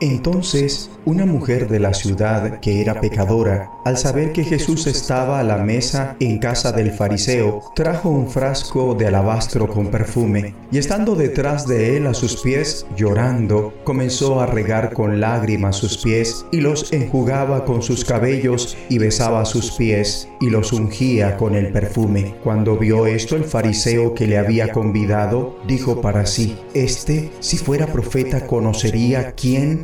Entonces, una mujer de la ciudad que era pecadora, al saber que Jesús estaba a la mesa en casa del fariseo, trajo un frasco de alabastro con perfume, y estando detrás de él a sus pies, llorando, comenzó a regar con lágrimas sus pies, y los enjugaba con sus cabellos, y besaba sus pies, y los ungía con el perfume. Cuando vio esto el fariseo que le había convidado, dijo para sí, Este, si fuera profeta, conocería quién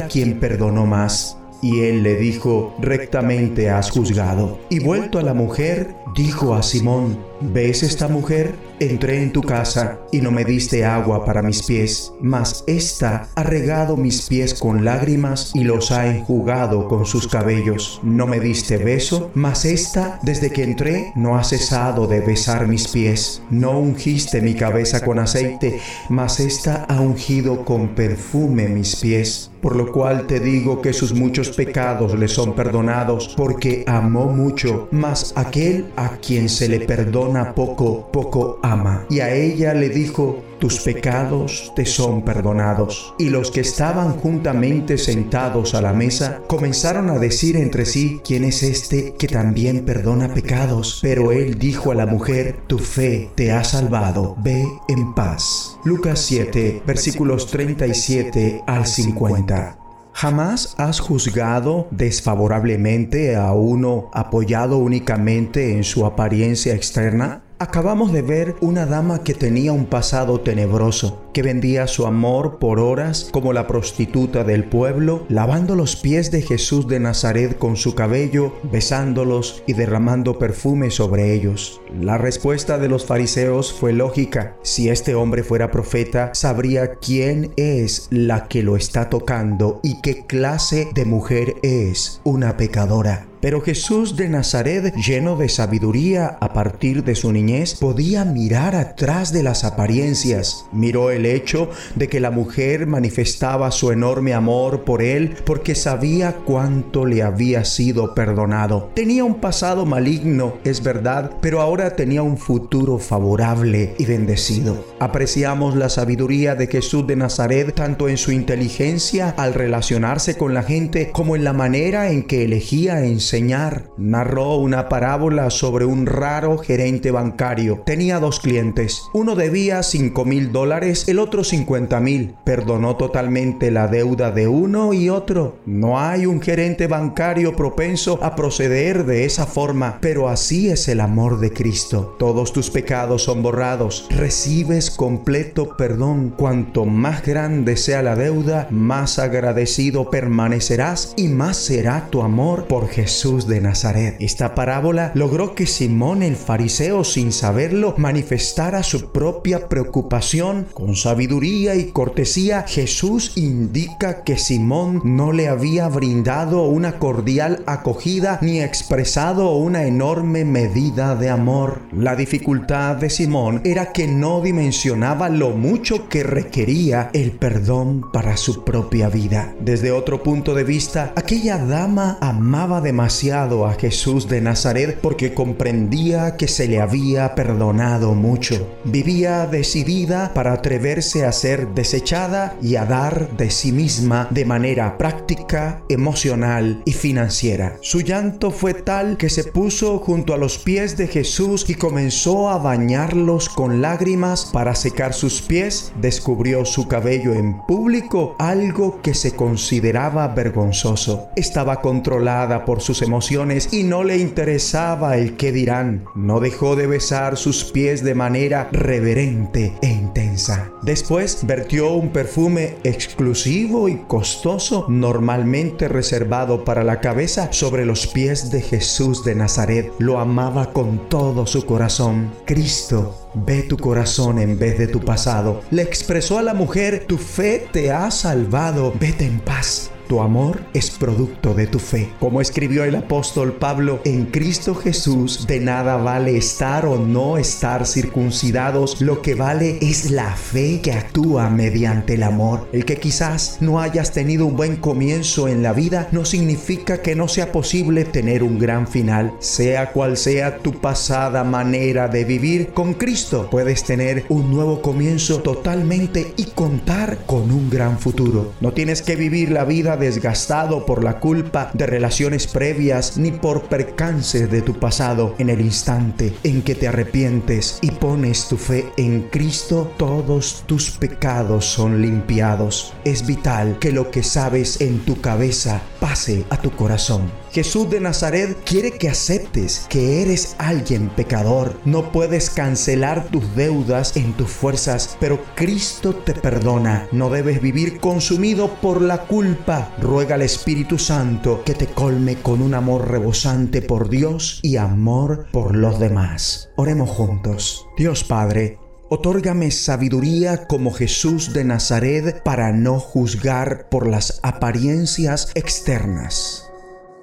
a quien perdonó más. Y él le dijo, rectamente has juzgado. Y vuelto a la mujer, dijo a Simón, ¿ves esta mujer? Entré en tu casa y no me diste agua para mis pies, mas ésta ha regado mis pies con lágrimas y los ha enjugado con sus cabellos. No me diste beso, mas ésta, desde que entré, no ha cesado de besar mis pies. No ungiste mi cabeza con aceite, mas ésta ha ungido con perfume mis pies. Por lo cual te digo que sus muchos pecados le son perdonados, porque amó mucho, mas aquel a quien se le perdona poco, poco ama. Y a ella le dijo, tus pecados te son perdonados. Y los que estaban juntamente sentados a la mesa comenzaron a decir entre sí, ¿quién es este que también perdona pecados? Pero él dijo a la mujer, tu fe te ha salvado, ve en paz. Lucas 7, versículos 37 al 50. ¿Jamás has juzgado desfavorablemente a uno apoyado únicamente en su apariencia externa? Acabamos de ver una dama que tenía un pasado tenebroso, que vendía su amor por horas como la prostituta del pueblo, lavando los pies de Jesús de Nazaret con su cabello, besándolos y derramando perfume sobre ellos. La respuesta de los fariseos fue lógica. Si este hombre fuera profeta, sabría quién es la que lo está tocando y qué clase de mujer es una pecadora. Pero Jesús de Nazaret, lleno de sabiduría a partir de su niñez, podía mirar atrás de las apariencias. Miró el hecho de que la mujer manifestaba su enorme amor por él porque sabía cuánto le había sido perdonado. Tenía un pasado maligno, es verdad, pero ahora tenía un futuro favorable y bendecido. Apreciamos la sabiduría de Jesús de Nazaret tanto en su inteligencia al relacionarse con la gente como en la manera en que elegía enseñar narró una parábola sobre un raro gerente bancario. Tenía dos clientes. Uno debía 5 mil dólares, el otro 50 mil. Perdonó totalmente la deuda de uno y otro. No hay un gerente bancario propenso a proceder de esa forma, pero así es el amor de Cristo. Todos tus pecados son borrados. Recibes completo perdón. Cuanto más grande sea la deuda, más agradecido permanecerás y más será tu amor por Jesús de Nazaret. Esta parábola logró que Simón el fariseo, sin saberlo, manifestara su propia preocupación. Con sabiduría y cortesía, Jesús indica que Simón no le había brindado una cordial acogida ni expresado una enorme medida de amor. La dificultad de Simón era que no dimensionaba lo mucho que requería el perdón para su propia vida. Desde otro punto de vista, aquella dama amaba demasiado a Jesús de Nazaret porque comprendía que se le había perdonado mucho. Vivía decidida para a ser desechada y a dar de sí misma de manera práctica, emocional y financiera. Su llanto fue tal que se puso junto a los pies de Jesús y comenzó a bañarlos con lágrimas para secar sus pies. Descubrió su cabello en público, algo que se consideraba vergonzoso. Estaba controlada por sus emociones y no le interesaba el qué dirán. No dejó de besar sus pies de manera reverente e intensa. Después vertió un perfume exclusivo y costoso, normalmente reservado para la cabeza, sobre los pies de Jesús de Nazaret. Lo amaba con todo su corazón. Cristo Ve tu corazón en vez de tu pasado. Le expresó a la mujer, tu fe te ha salvado. Vete en paz. Tu amor es producto de tu fe. Como escribió el apóstol Pablo, en Cristo Jesús de nada vale estar o no estar circuncidados. Lo que vale es la fe que actúa mediante el amor. El que quizás no hayas tenido un buen comienzo en la vida no significa que no sea posible tener un gran final. Sea cual sea tu pasada manera de vivir, con Cristo puedes tener un nuevo comienzo totalmente y contar con un gran futuro. No tienes que vivir la vida desgastado por la culpa de relaciones previas ni por percances de tu pasado. En el instante en que te arrepientes y pones tu fe en Cristo, todos tus pecados son limpiados. Es vital que lo que sabes en tu cabeza pase a tu corazón. Jesús de Nazaret quiere que aceptes que eres alguien pecador. No puedes cancelar tus deudas en tus fuerzas, pero Cristo te perdona. No debes vivir consumido por la culpa. Ruega al Espíritu Santo que te colme con un amor rebosante por Dios y amor por los demás. Oremos juntos. Dios Padre, Otórgame sabiduría como Jesús de Nazaret para no juzgar por las apariencias externas,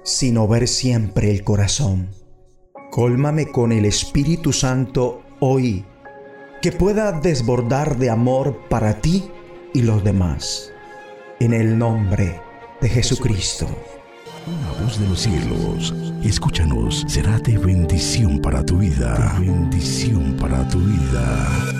sino ver siempre el corazón. Cólmame con el Espíritu Santo hoy, que pueda desbordar de amor para ti y los demás. En el nombre de Jesucristo. Una voz de los cielos, escúchanos, será de bendición para tu vida. bendición para tu vida.